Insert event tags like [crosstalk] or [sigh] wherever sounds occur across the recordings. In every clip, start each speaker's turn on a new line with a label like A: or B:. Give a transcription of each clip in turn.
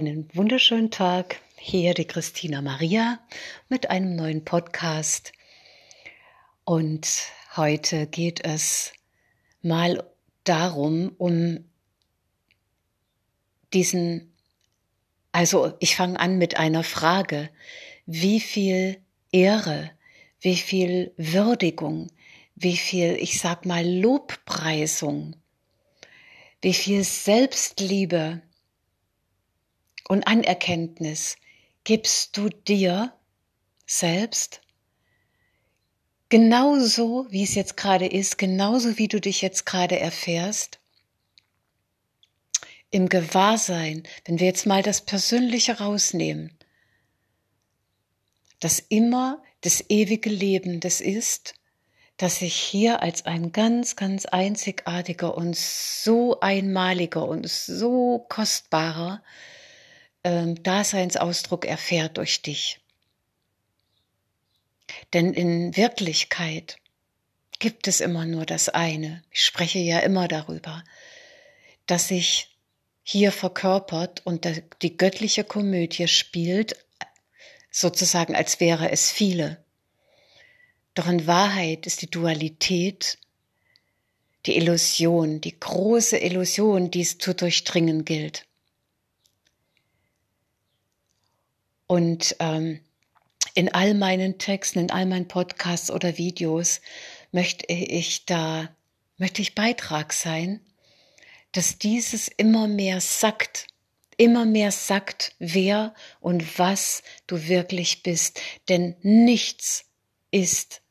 A: Einen wunderschönen Tag. Hier die Christina Maria mit einem neuen Podcast. Und heute geht es mal darum, um diesen, also ich fange an mit einer Frage. Wie viel Ehre, wie viel Würdigung, wie viel, ich sag mal, Lobpreisung, wie viel Selbstliebe, und Anerkenntnis gibst du dir selbst genauso, wie es jetzt gerade ist, genauso wie du dich jetzt gerade erfährst. Im Gewahrsein, wenn wir jetzt mal das Persönliche rausnehmen, dass immer das ewige Leben das ist, dass ich hier als ein ganz, ganz einzigartiger und so einmaliger und so kostbarer ähm, Daseinsausdruck erfährt durch dich. Denn in Wirklichkeit gibt es immer nur das eine. Ich spreche ja immer darüber, dass sich hier verkörpert und die göttliche Komödie spielt, sozusagen als wäre es viele. Doch in Wahrheit ist die Dualität die Illusion, die große Illusion, die es zu durchdringen gilt. Und ähm, in all meinen Texten, in all meinen Podcasts oder Videos möchte ich da, möchte ich Beitrag sein, dass dieses immer mehr sagt, immer mehr sagt, wer und was du wirklich bist. Denn nichts ist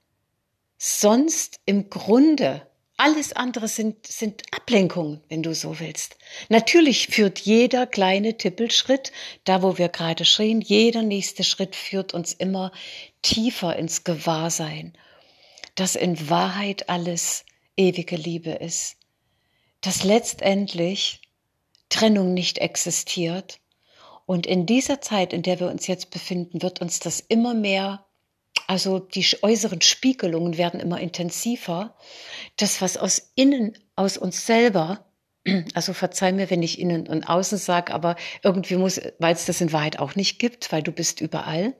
A: sonst im Grunde alles andere sind, sind Ablenkungen, wenn du so willst. Natürlich führt jeder kleine Tippelschritt, da wo wir gerade stehen, jeder nächste Schritt führt uns immer tiefer ins Gewahrsein, dass in Wahrheit alles ewige Liebe ist, dass letztendlich Trennung nicht existiert. Und in dieser Zeit, in der wir uns jetzt befinden, wird uns das immer mehr also die äußeren Spiegelungen werden immer intensiver. Das, was aus innen, aus uns selber, [clears throat] also verzeih mir, wenn ich innen und außen sage, aber irgendwie muss, weil es das in Wahrheit auch nicht gibt, weil du bist überall,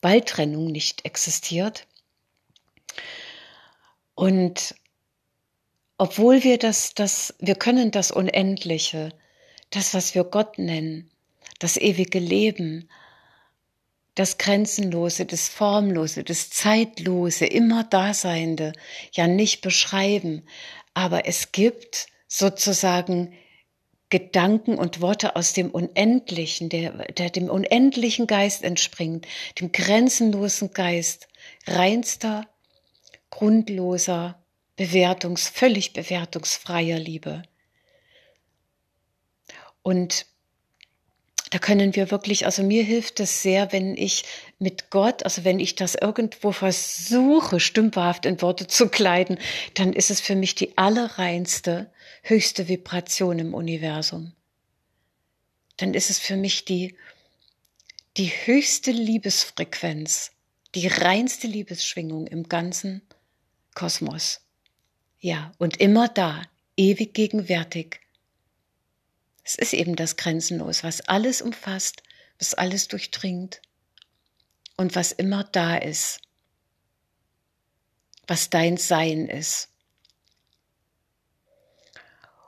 A: weil Trennung nicht existiert. Und obwohl wir das, das, wir können das Unendliche, das, was wir Gott nennen, das ewige Leben, das Grenzenlose, das Formlose, das Zeitlose, immer Daseinende ja nicht beschreiben, aber es gibt sozusagen Gedanken und Worte aus dem Unendlichen, der, der dem unendlichen Geist entspringt, dem grenzenlosen Geist, reinster, grundloser, bewertungs, völlig bewertungsfreier Liebe. Und da können wir wirklich, also mir hilft es sehr, wenn ich mit Gott, also wenn ich das irgendwo versuche, stümperhaft in Worte zu kleiden, dann ist es für mich die allerreinste, höchste Vibration im Universum. Dann ist es für mich die, die höchste Liebesfrequenz, die reinste Liebesschwingung im ganzen Kosmos. Ja, und immer da, ewig gegenwärtig es ist eben das Grenzenlos, was alles umfasst, was alles durchdringt und was immer da ist, was dein Sein ist.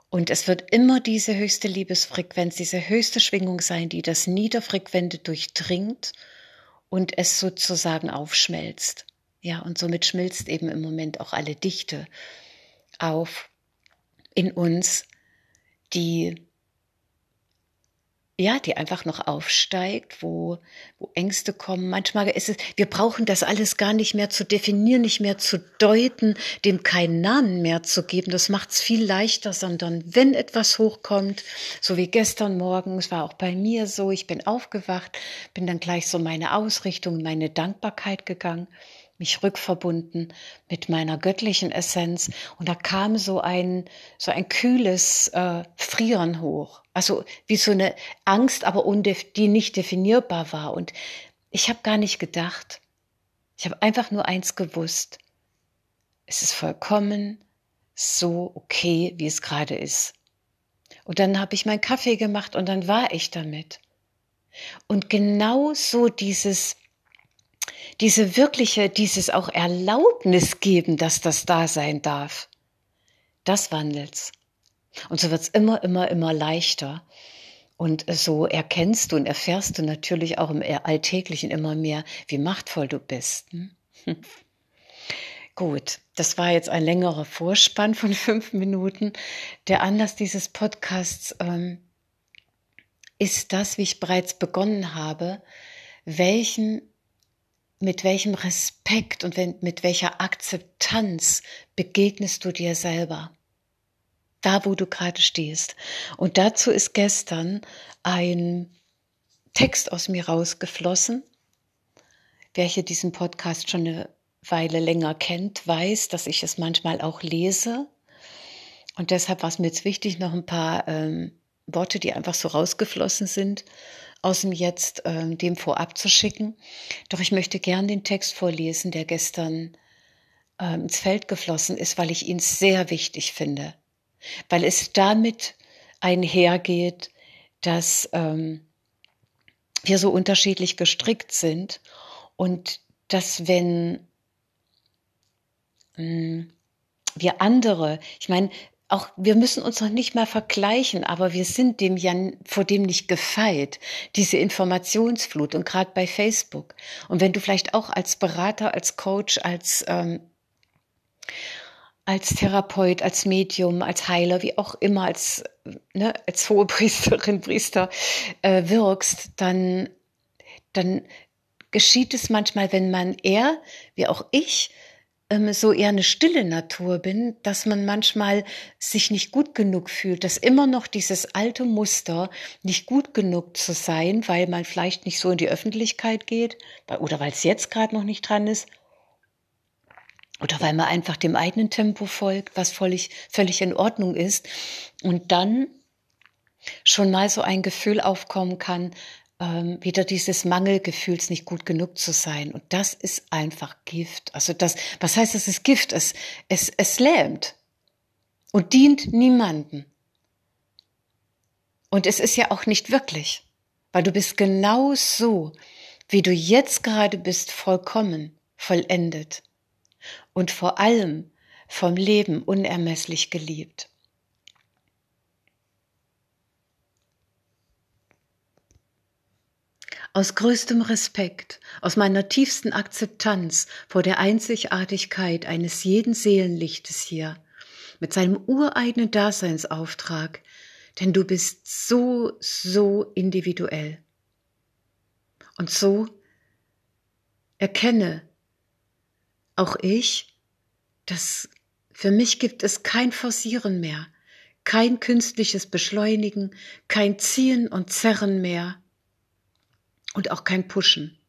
A: Und es wird immer diese höchste Liebesfrequenz, diese höchste Schwingung sein, die das Niederfrequente durchdringt und es sozusagen aufschmelzt. Ja, und somit schmilzt eben im Moment auch alle Dichte auf in uns, die ja, die einfach noch aufsteigt, wo, wo Ängste kommen. Manchmal ist es, wir brauchen das alles gar nicht mehr zu definieren, nicht mehr zu deuten, dem keinen Namen mehr zu geben. Das macht es viel leichter, sondern wenn etwas hochkommt, so wie gestern Morgen, es war auch bei mir so, ich bin aufgewacht, bin dann gleich so meine Ausrichtung, meine Dankbarkeit gegangen mich rückverbunden mit meiner göttlichen Essenz und da kam so ein so ein kühles äh, Frieren hoch, also wie so eine Angst, aber die nicht definierbar war und ich habe gar nicht gedacht, ich habe einfach nur eins gewusst: Es ist vollkommen so okay, wie es gerade ist. Und dann habe ich meinen Kaffee gemacht und dann war ich damit. Und genau so dieses, diese wirkliche, dieses auch Erlaubnis geben, dass das da sein darf, das wandelt's. Und so wird's immer, immer, immer leichter. Und so erkennst du und erfährst du natürlich auch im Alltäglichen immer mehr, wie machtvoll du bist. Hm? [laughs] Gut, das war jetzt ein längerer Vorspann von [laughs] fünf Minuten. Der Anlass dieses Podcasts ähm, ist das, wie ich bereits begonnen habe, welchen, mit welchem Respekt und mit welcher Akzeptanz begegnest du dir selber da wo du gerade stehst. Und dazu ist gestern ein Text aus mir rausgeflossen. Wer hier diesen Podcast schon eine Weile länger kennt, weiß, dass ich es manchmal auch lese. Und deshalb war es mir jetzt wichtig, noch ein paar ähm, Worte, die einfach so rausgeflossen sind, aus dem Jetzt ähm, dem vorab zu schicken. Doch ich möchte gern den Text vorlesen, der gestern ähm, ins Feld geflossen ist, weil ich ihn sehr wichtig finde weil es damit einhergeht, dass ähm, wir so unterschiedlich gestrickt sind und dass wenn mh, hm, wir andere, ich meine, auch wir müssen uns noch nicht mal vergleichen, aber wir sind dem ja vor dem nicht gefeit, diese Informationsflut und gerade bei Facebook. Und wenn du vielleicht auch als Berater, als Coach, als ähm, als Therapeut, als Medium, als Heiler, wie auch immer, als, ne, als hohe Priesterin, Priester äh, wirkst, dann, dann geschieht es manchmal, wenn man eher, wie auch ich, ähm, so eher eine stille Natur bin, dass man manchmal sich nicht gut genug fühlt, dass immer noch dieses alte Muster, nicht gut genug zu sein, weil man vielleicht nicht so in die Öffentlichkeit geht oder weil es jetzt gerade noch nicht dran ist, oder weil man einfach dem eigenen Tempo folgt, was völlig, völlig in Ordnung ist. Und dann schon mal so ein Gefühl aufkommen kann, ähm, wieder dieses Mangelgefühls nicht gut genug zu sein. Und das ist einfach Gift. Also das, was heißt, das ist Gift? Es, es, es lähmt und dient niemanden. Und es ist ja auch nicht wirklich, weil du bist genau so, wie du jetzt gerade bist, vollkommen, vollendet und vor allem vom Leben unermesslich geliebt. Aus größtem Respekt, aus meiner tiefsten Akzeptanz vor der Einzigartigkeit eines jeden Seelenlichtes hier, mit seinem ureigenen Daseinsauftrag, denn du bist so, so individuell. Und so erkenne, auch ich, dass für mich gibt es kein Forcieren mehr, kein künstliches Beschleunigen, kein Ziehen und Zerren mehr und auch kein Pushen.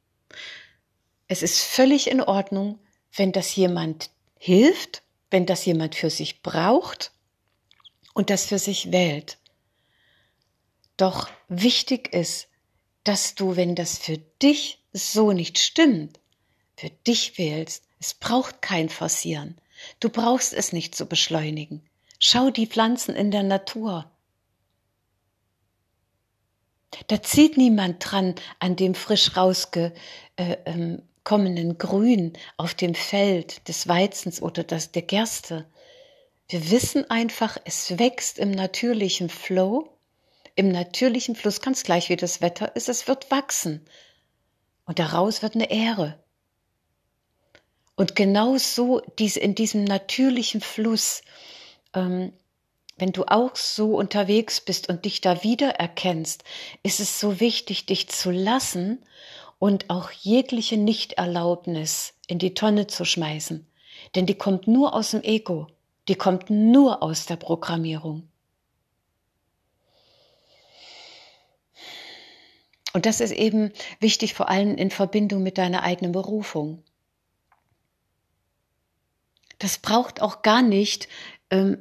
A: Es ist völlig in Ordnung, wenn das jemand hilft, wenn das jemand für sich braucht und das für sich wählt. Doch wichtig ist, dass du, wenn das für dich so nicht stimmt, für dich wählst es braucht kein Forcieren. Du brauchst es nicht zu beschleunigen. Schau die Pflanzen in der Natur. Da zieht niemand dran an dem frisch rausgekommenen äh, ähm, Grün auf dem Feld des Weizens oder das, der Gerste. Wir wissen einfach, es wächst im natürlichen Flow, im natürlichen Fluss, ganz gleich wie das Wetter ist, es wird wachsen. Und daraus wird eine Ähre. Und genau so diese, in diesem natürlichen Fluss, ähm, wenn du auch so unterwegs bist und dich da wiedererkennst, ist es so wichtig, dich zu lassen und auch jegliche Nichterlaubnis in die Tonne zu schmeißen. Denn die kommt nur aus dem Ego, die kommt nur aus der Programmierung. Und das ist eben wichtig, vor allem in Verbindung mit deiner eigenen Berufung das braucht auch gar nicht, ähm,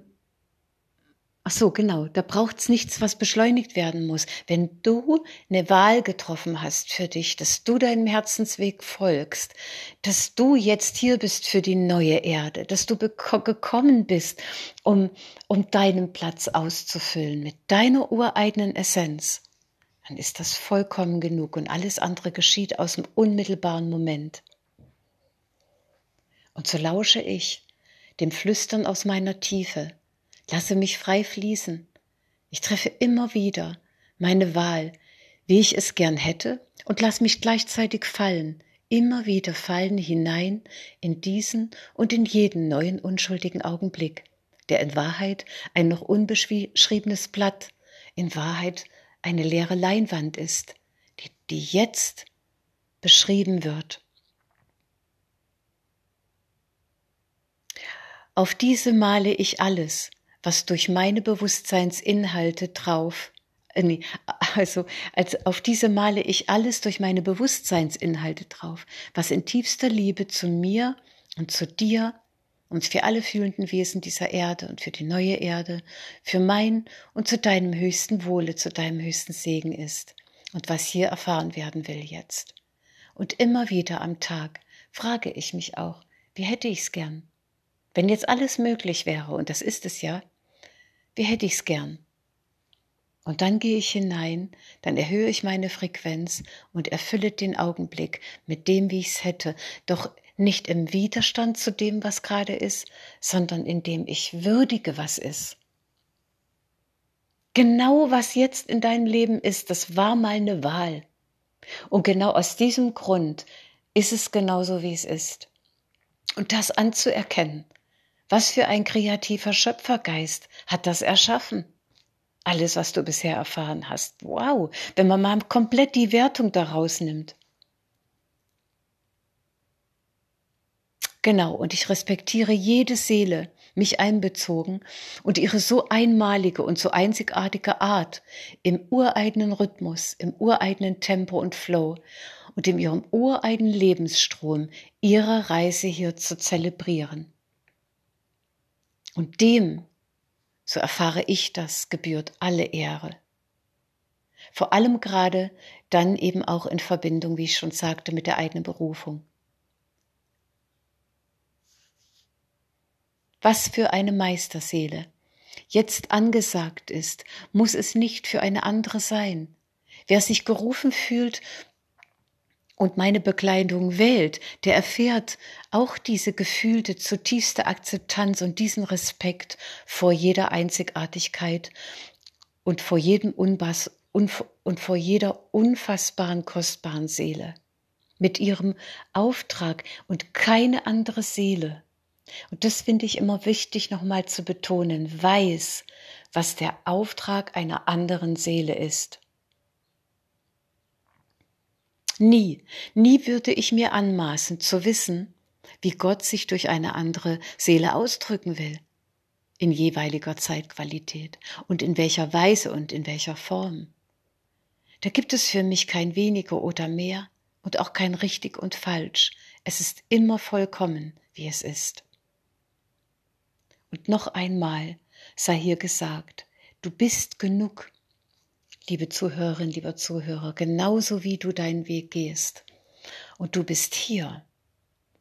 A: ach so, genau, da braucht's nichts, was beschleunigt werden muss. Wenn du eine Wahl getroffen hast für dich, dass du deinem Herzensweg folgst, dass du jetzt hier bist für die neue Erde, dass du gekommen bist, um, um deinen Platz auszufüllen mit deiner ureigenen Essenz, dann ist das vollkommen genug und alles andere geschieht aus dem unmittelbaren Moment. Und so lausche ich dem Flüstern aus meiner Tiefe, lasse mich frei fließen. Ich treffe immer wieder meine Wahl, wie ich es gern hätte, und lass mich gleichzeitig fallen, immer wieder fallen hinein in diesen und in jeden neuen unschuldigen Augenblick, der in Wahrheit ein noch unbeschriebenes Blatt, in Wahrheit eine leere Leinwand ist, die, die jetzt beschrieben wird. Auf diese male ich alles, was durch meine Bewusstseinsinhalte drauf, äh, nee, also als auf diese male ich alles durch meine Bewusstseinsinhalte drauf, was in tiefster Liebe zu mir und zu dir und für alle fühlenden Wesen dieser Erde und für die neue Erde, für mein und zu deinem höchsten Wohle, zu deinem höchsten Segen ist und was hier erfahren werden will jetzt. Und immer wieder am Tag frage ich mich auch, wie hätte ich's gern? Wenn jetzt alles möglich wäre, und das ist es ja, wie hätte ich's gern? Und dann gehe ich hinein, dann erhöhe ich meine Frequenz und erfülle den Augenblick mit dem, wie ich's hätte, doch nicht im Widerstand zu dem, was gerade ist, sondern indem ich würdige, was ist. Genau was jetzt in deinem Leben ist, das war mal eine Wahl. Und genau aus diesem Grund ist es genauso, wie es ist. Und das anzuerkennen. Was für ein kreativer Schöpfergeist hat das erschaffen? Alles, was du bisher erfahren hast. Wow, wenn man mal komplett die Wertung daraus nimmt. Genau, und ich respektiere jede Seele, mich einbezogen, und ihre so einmalige und so einzigartige Art im ureigenen Rhythmus, im ureigenen Tempo und Flow und in ihrem ureigenen Lebensstrom ihre Reise hier zu zelebrieren. Und dem, so erfahre ich das, gebührt alle Ehre. Vor allem gerade dann eben auch in Verbindung, wie ich schon sagte, mit der eigenen Berufung. Was für eine Meisterseele jetzt angesagt ist, muss es nicht für eine andere sein. Wer sich gerufen fühlt und meine Bekleidung wählt, der erfährt auch diese gefühlte zutiefste Akzeptanz und diesen Respekt vor jeder Einzigartigkeit und vor jedem Unbass und vor jeder unfassbaren, kostbaren Seele. Mit ihrem Auftrag und keine andere Seele und das finde ich immer wichtig nochmal zu betonen, weiß, was der Auftrag einer anderen Seele ist. Nie, nie würde ich mir anmaßen zu wissen, wie Gott sich durch eine andere Seele ausdrücken will, in jeweiliger Zeitqualität und in welcher Weise und in welcher Form. Da gibt es für mich kein weniger oder mehr und auch kein richtig und falsch. Es ist immer vollkommen, wie es ist. Und noch einmal sei hier gesagt, du bist genug, liebe Zuhörerin, lieber Zuhörer, genauso wie du deinen Weg gehst. Und du bist hier,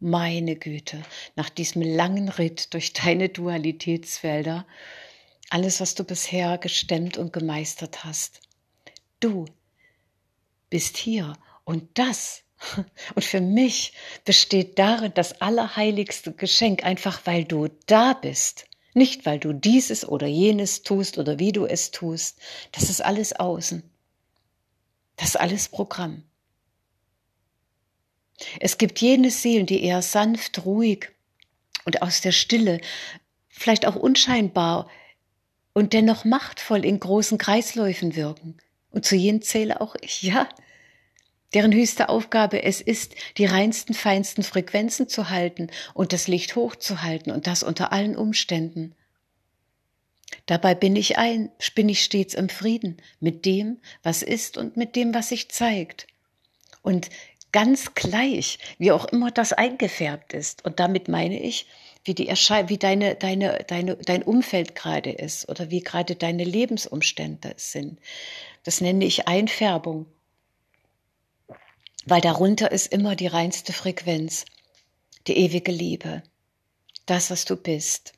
A: meine Güte, nach diesem langen Ritt durch deine Dualitätsfelder, alles, was du bisher gestemmt und gemeistert hast. Du bist hier und das [laughs] und für mich besteht darin das allerheiligste Geschenk, einfach weil du da bist. Nicht, weil du dieses oder jenes tust oder wie du es tust. Das ist alles außen. Das ist alles Programm. Es gibt jene Seelen, die eher sanft, ruhig und aus der Stille, vielleicht auch unscheinbar und dennoch machtvoll in großen Kreisläufen wirken. Und zu jenen zähle auch ich, ja deren höchste Aufgabe es ist, die reinsten, feinsten Frequenzen zu halten und das Licht hochzuhalten und das unter allen Umständen. Dabei bin ich ein, bin ich stets im Frieden mit dem, was ist und mit dem, was sich zeigt. Und ganz gleich, wie auch immer das eingefärbt ist. Und damit meine ich, wie die Erschei wie deine, deine, deine, dein Umfeld gerade ist oder wie gerade deine Lebensumstände sind. Das nenne ich Einfärbung weil darunter ist immer die reinste Frequenz, die ewige Liebe, das, was du bist.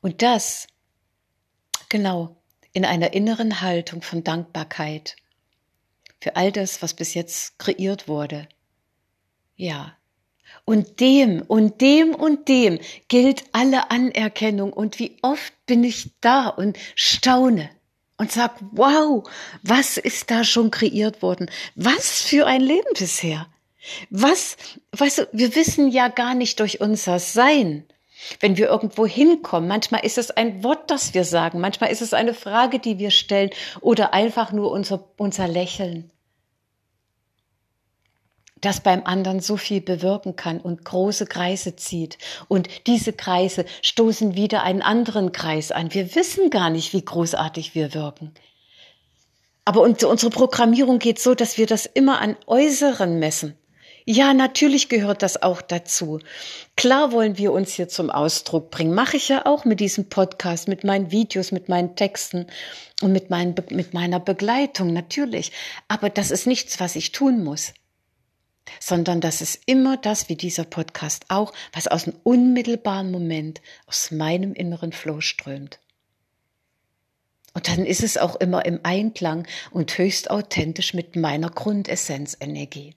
A: Und das, genau, in einer inneren Haltung von Dankbarkeit für all das, was bis jetzt kreiert wurde. Ja. Und dem und dem und dem gilt alle Anerkennung. Und wie oft bin ich da und staune und sag, wow, was ist da schon kreiert worden? Was für ein Leben bisher? Was, weißt du, wir wissen ja gar nicht durch unser Sein, wenn wir irgendwo hinkommen. Manchmal ist es ein Wort, das wir sagen, manchmal ist es eine Frage, die wir stellen oder einfach nur unser, unser Lächeln das beim anderen so viel bewirken kann und große Kreise zieht. Und diese Kreise stoßen wieder einen anderen Kreis an. Wir wissen gar nicht, wie großartig wir wirken. Aber unsere Programmierung geht so, dass wir das immer an Äußeren messen. Ja, natürlich gehört das auch dazu. Klar wollen wir uns hier zum Ausdruck bringen. Mache ich ja auch mit diesem Podcast, mit meinen Videos, mit meinen Texten und mit, meinen, mit meiner Begleitung, natürlich. Aber das ist nichts, was ich tun muss sondern das ist immer das, wie dieser Podcast auch, was aus einem unmittelbaren Moment aus meinem inneren Flow strömt. Und dann ist es auch immer im Einklang und höchst authentisch mit meiner Grundessenzenergie.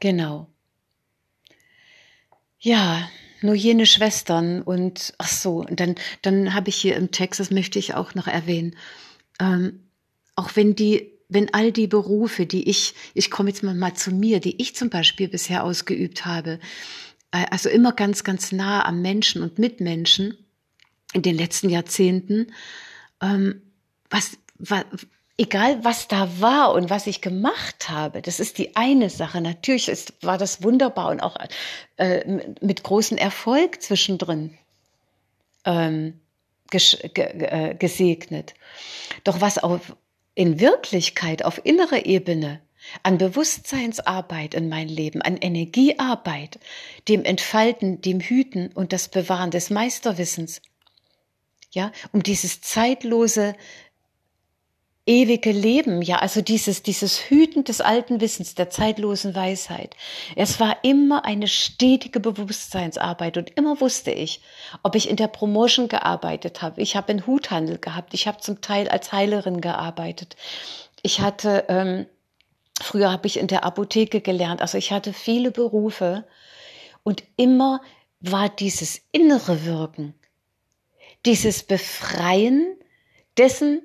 A: Genau. Ja, nur jene Schwestern und ach so, und dann, dann habe ich hier im Text, das möchte ich auch noch erwähnen, ähm, auch wenn die, wenn all die Berufe, die ich, ich komme jetzt mal zu mir, die ich zum Beispiel bisher ausgeübt habe, äh, also immer ganz, ganz nah am Menschen und Mitmenschen in den letzten Jahrzehnten, ähm, was, was, egal was da war und was ich gemacht habe, das ist die eine Sache. Natürlich ist, war das wunderbar und auch äh, mit großem Erfolg zwischendrin ähm, äh, gesegnet. Doch was auf, in Wirklichkeit auf innerer Ebene an Bewusstseinsarbeit in mein Leben, an Energiearbeit, dem Entfalten, dem Hüten und das Bewahren des Meisterwissens. Ja, um dieses zeitlose ewige Leben, ja, also dieses, dieses Hüten des alten Wissens, der zeitlosen Weisheit. Es war immer eine stetige Bewusstseinsarbeit und immer wusste ich, ob ich in der Promotion gearbeitet habe. Ich habe einen Huthandel gehabt. Ich habe zum Teil als Heilerin gearbeitet. Ich hatte, ähm, früher habe ich in der Apotheke gelernt. Also ich hatte viele Berufe und immer war dieses innere Wirken, dieses Befreien dessen,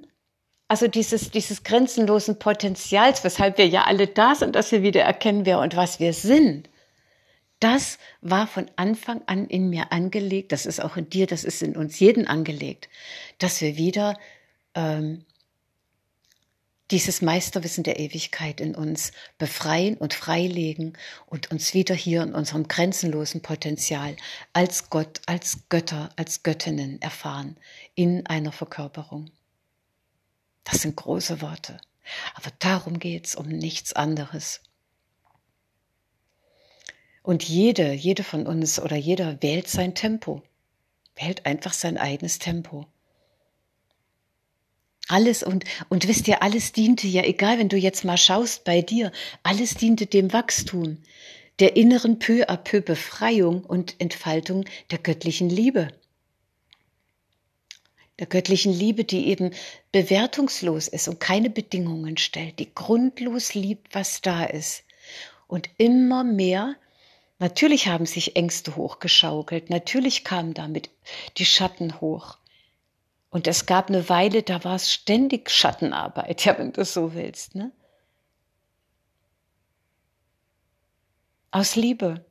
A: also dieses, dieses grenzenlosen Potenzials, weshalb wir ja alle da sind, dass wir wieder erkennen, wer und was wir sind. Das war von Anfang an in mir angelegt, das ist auch in dir, das ist in uns jeden angelegt, dass wir wieder ähm, dieses Meisterwissen der Ewigkeit in uns befreien und freilegen und uns wieder hier in unserem grenzenlosen Potenzial als Gott, als Götter, als Göttinnen erfahren in einer Verkörperung. Das sind große Worte. Aber darum geht es um nichts anderes. Und jede, jede von uns oder jeder wählt sein Tempo, wählt einfach sein eigenes Tempo. Alles und, und wisst ihr, alles diente ja, egal wenn du jetzt mal schaust bei dir, alles diente dem Wachstum, der inneren peu à peu Befreiung und Entfaltung der göttlichen Liebe der göttlichen Liebe, die eben bewertungslos ist und keine Bedingungen stellt, die grundlos liebt, was da ist. Und immer mehr, natürlich haben sich Ängste hochgeschaukelt, natürlich kamen damit die Schatten hoch. Und es gab eine Weile, da war es ständig Schattenarbeit, [laughs] ja, wenn du so willst, ne? Aus Liebe.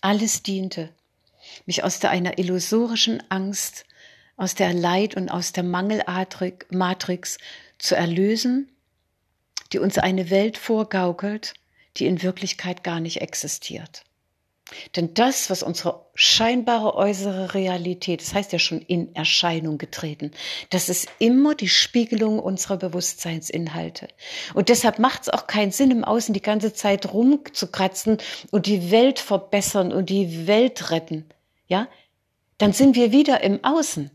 A: Alles diente mich aus der einer illusorischen Angst, aus der Leid und aus der Mangelmatrix zu erlösen, die uns eine Welt vorgaukelt, die in Wirklichkeit gar nicht existiert. Denn das, was unsere scheinbare äußere Realität, das heißt ja schon in Erscheinung getreten, das ist immer die Spiegelung unserer Bewusstseinsinhalte. Und deshalb macht es auch keinen Sinn, im Außen die ganze Zeit rumzukratzen und die Welt verbessern und die Welt retten ja, dann sind wir wieder im Außen.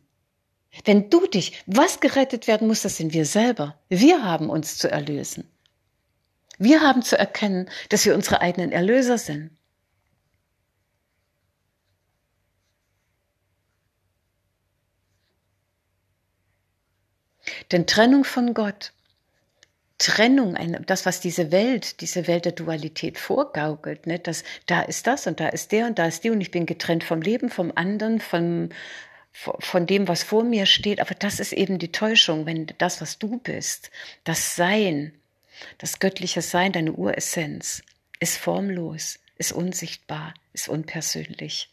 A: Wenn du dich, was gerettet werden muss, das sind wir selber. Wir haben uns zu erlösen. Wir haben zu erkennen, dass wir unsere eigenen Erlöser sind. Denn Trennung von Gott Trennung, das, was diese Welt, diese Welt der Dualität vorgaukelt, ne, dass da ist das und da ist der und da ist die und ich bin getrennt vom Leben, vom anderen, vom, von dem, was vor mir steht. Aber das ist eben die Täuschung, wenn das, was du bist, das Sein, das göttliche Sein, deine Uressenz, ist formlos, ist unsichtbar, ist unpersönlich.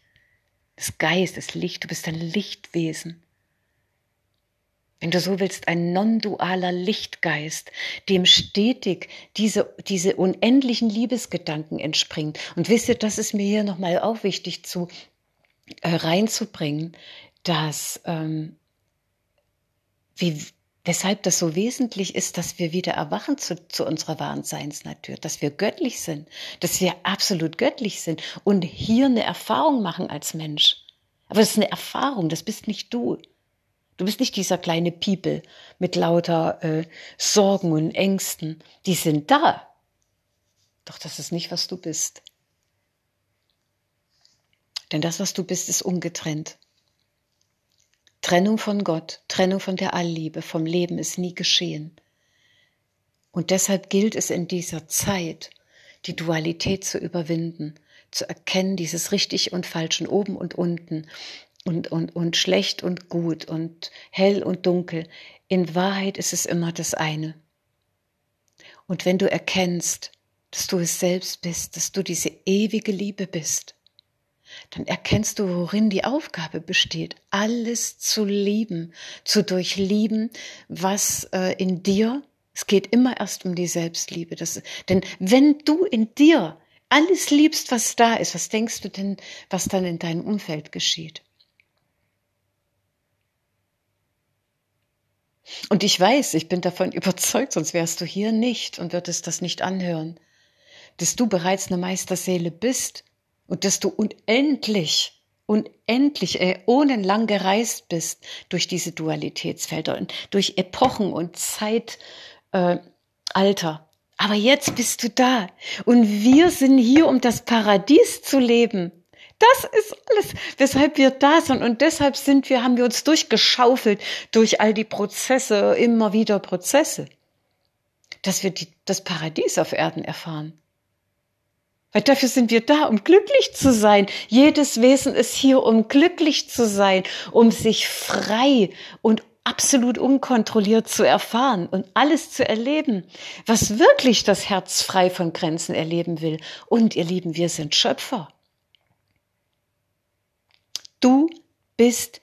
A: Das Geist, das Licht, du bist ein Lichtwesen. Wenn du so willst, ein non-dualer Lichtgeist, dem stetig diese, diese unendlichen Liebesgedanken entspringt. Und wisst ihr, das ist mir hier nochmal auch wichtig zu äh, reinzubringen, dass ähm, wie, weshalb das so wesentlich ist, dass wir wieder erwachen zu, zu unserer wahren Seinsnatur, dass wir göttlich sind, dass wir absolut göttlich sind und hier eine Erfahrung machen als Mensch. Aber das ist eine Erfahrung, das bist nicht du. Du bist nicht dieser kleine Piepel mit lauter äh, Sorgen und Ängsten. Die sind da. Doch das ist nicht, was du bist. Denn das, was du bist, ist ungetrennt. Trennung von Gott, Trennung von der Allliebe, vom Leben ist nie geschehen. Und deshalb gilt es in dieser Zeit, die Dualität zu überwinden, zu erkennen, dieses richtig und falsch und oben und unten und, und, und schlecht und gut und hell und dunkel. In Wahrheit ist es immer das eine. Und wenn du erkennst, dass du es selbst bist, dass du diese ewige Liebe bist, dann erkennst du, worin die Aufgabe besteht, alles zu lieben, zu durchlieben, was äh, in dir, es geht immer erst um die Selbstliebe. Das, denn wenn du in dir alles liebst, was da ist, was denkst du denn, was dann in deinem Umfeld geschieht? Und ich weiß, ich bin davon [laughs] überzeugt, sonst wärst du hier nicht und würdest das nicht anhören, dass du bereits eine Meisterseele bist und dass du unendlich, unendlich, äonenlang gereist bist durch diese Dualitätsfelder und durch Epochen und Zeitalter. Äh, Aber jetzt bist du da und wir sind hier, um das Paradies zu leben. Das ist alles, weshalb wir da sind. Und deshalb sind wir, haben wir uns durchgeschaufelt durch all die Prozesse, immer wieder Prozesse, dass wir die, das Paradies auf Erden erfahren. Weil dafür sind wir da, um glücklich zu sein. Jedes Wesen ist hier, um glücklich zu sein, um sich frei und absolut unkontrolliert zu erfahren und alles zu erleben, was wirklich das Herz frei von Grenzen erleben will. Und ihr Lieben, wir sind Schöpfer. Du bist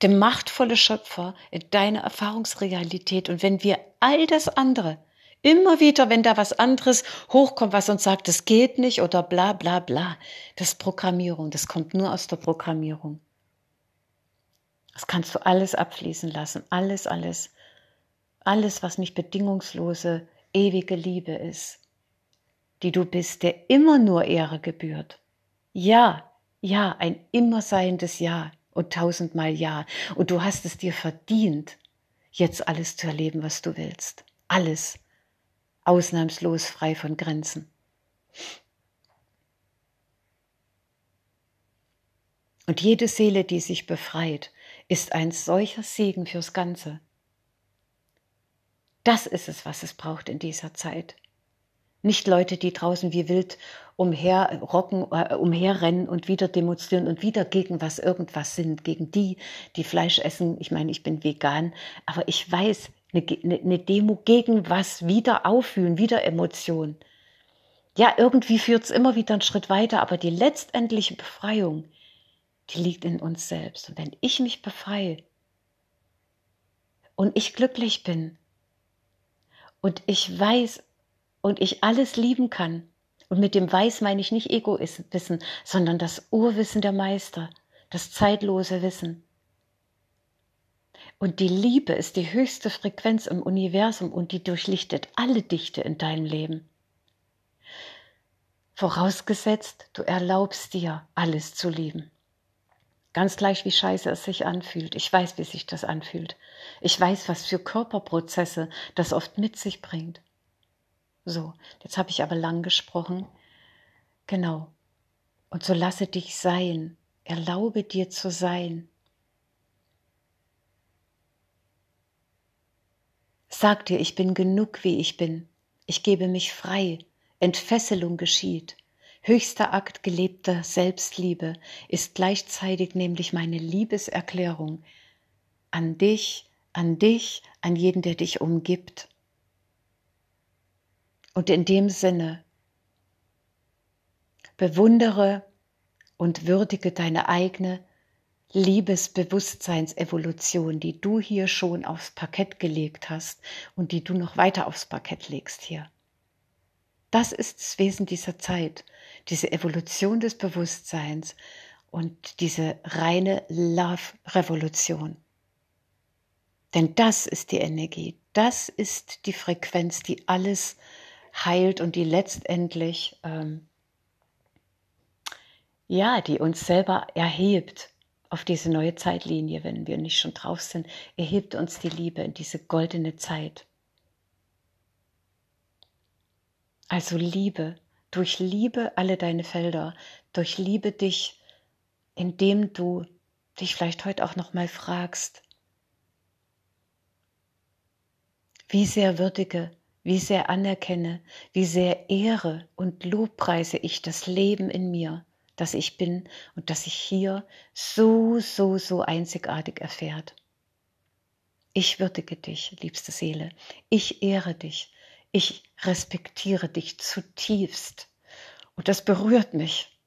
A: der machtvolle Schöpfer in deiner Erfahrungsrealität. Und wenn wir all das andere Immer wieder, wenn da was anderes hochkommt, was uns sagt, das geht nicht oder bla bla bla, das Programmierung, das kommt nur aus der Programmierung. Das kannst du alles abfließen lassen, alles, alles, alles, was nicht bedingungslose, ewige Liebe ist, die du bist, der immer nur Ehre gebührt. Ja, ja, ein immer seiendes Ja und tausendmal Ja. Und du hast es dir verdient, jetzt alles zu erleben, was du willst. Alles ausnahmslos frei von Grenzen. Und jede Seele, die sich befreit, ist ein solcher Segen fürs Ganze. Das ist es, was es braucht in dieser Zeit. Nicht Leute, die draußen wie wild umherrocken, äh, umherrennen und wieder demonstrieren und wieder gegen was irgendwas sind, gegen die, die Fleisch essen. Ich meine, ich bin vegan, aber ich weiß, eine, eine Demo gegen was wieder auffühlen, wieder Emotionen. Ja, irgendwie führt es immer wieder einen Schritt weiter, aber die letztendliche Befreiung, die liegt in uns selbst. Und wenn ich mich befreie und ich glücklich bin und ich weiß und ich alles lieben kann, und mit dem Weiß meine ich nicht Ego-Wissen, sondern das Urwissen der Meister, das zeitlose Wissen, und die Liebe ist die höchste Frequenz im Universum und die durchlichtet alle Dichte in deinem Leben. Vorausgesetzt, du erlaubst dir, alles zu lieben. Ganz gleich, wie scheiße es sich anfühlt. Ich weiß, wie sich das anfühlt. Ich weiß, was für Körperprozesse das oft mit sich bringt. So, jetzt habe ich aber lang gesprochen. Genau. Und so lasse dich sein. Erlaube dir zu sein. Sag dir, ich bin genug, wie ich bin. Ich gebe mich frei. Entfesselung geschieht. Höchster Akt gelebter Selbstliebe ist gleichzeitig nämlich meine Liebeserklärung an dich, an dich, an jeden, der dich umgibt. Und in dem Sinne bewundere und würdige deine eigene Liebesbewusstseinsevolution, die du hier schon aufs Parkett gelegt hast und die du noch weiter aufs Parkett legst hier. Das ist das Wesen dieser Zeit, diese Evolution des Bewusstseins und diese reine Love-Revolution. Denn das ist die Energie, das ist die Frequenz, die alles heilt und die letztendlich, ähm, ja, die uns selber erhebt auf diese neue Zeitlinie, wenn wir nicht schon drauf sind, erhebt uns die Liebe in diese goldene Zeit. Also Liebe, durch Liebe alle deine Felder, durch Liebe dich, indem du dich vielleicht heute auch noch mal fragst, wie sehr würdige, wie sehr anerkenne, wie sehr ehre und lobpreise ich das Leben in mir, dass ich bin und dass ich hier so, so, so einzigartig erfährt. Ich würdige dich, liebste Seele. Ich ehre dich. Ich respektiere dich zutiefst. Und das berührt mich.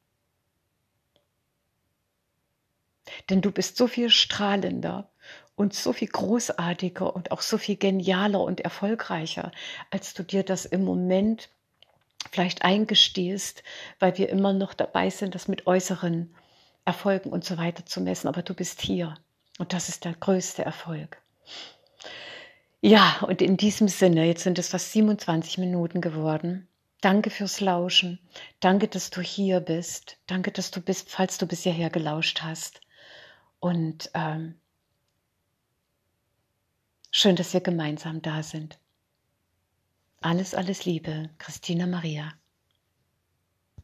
A: Denn du bist so viel strahlender und so viel großartiger und auch so viel genialer und erfolgreicher, als du dir das im Moment vielleicht eingestehst, weil wir immer noch dabei sind, das mit äußeren Erfolgen und so weiter zu messen. Aber du bist hier und das ist der größte Erfolg. Ja, und in diesem Sinne, jetzt sind es fast 27 Minuten geworden. Danke fürs Lauschen. Danke, dass du hier bist. Danke, dass du bist, falls du bis hierher gelauscht hast. Und ähm, schön, dass wir gemeinsam da sind. Alles, alles Liebe, Christina Maria.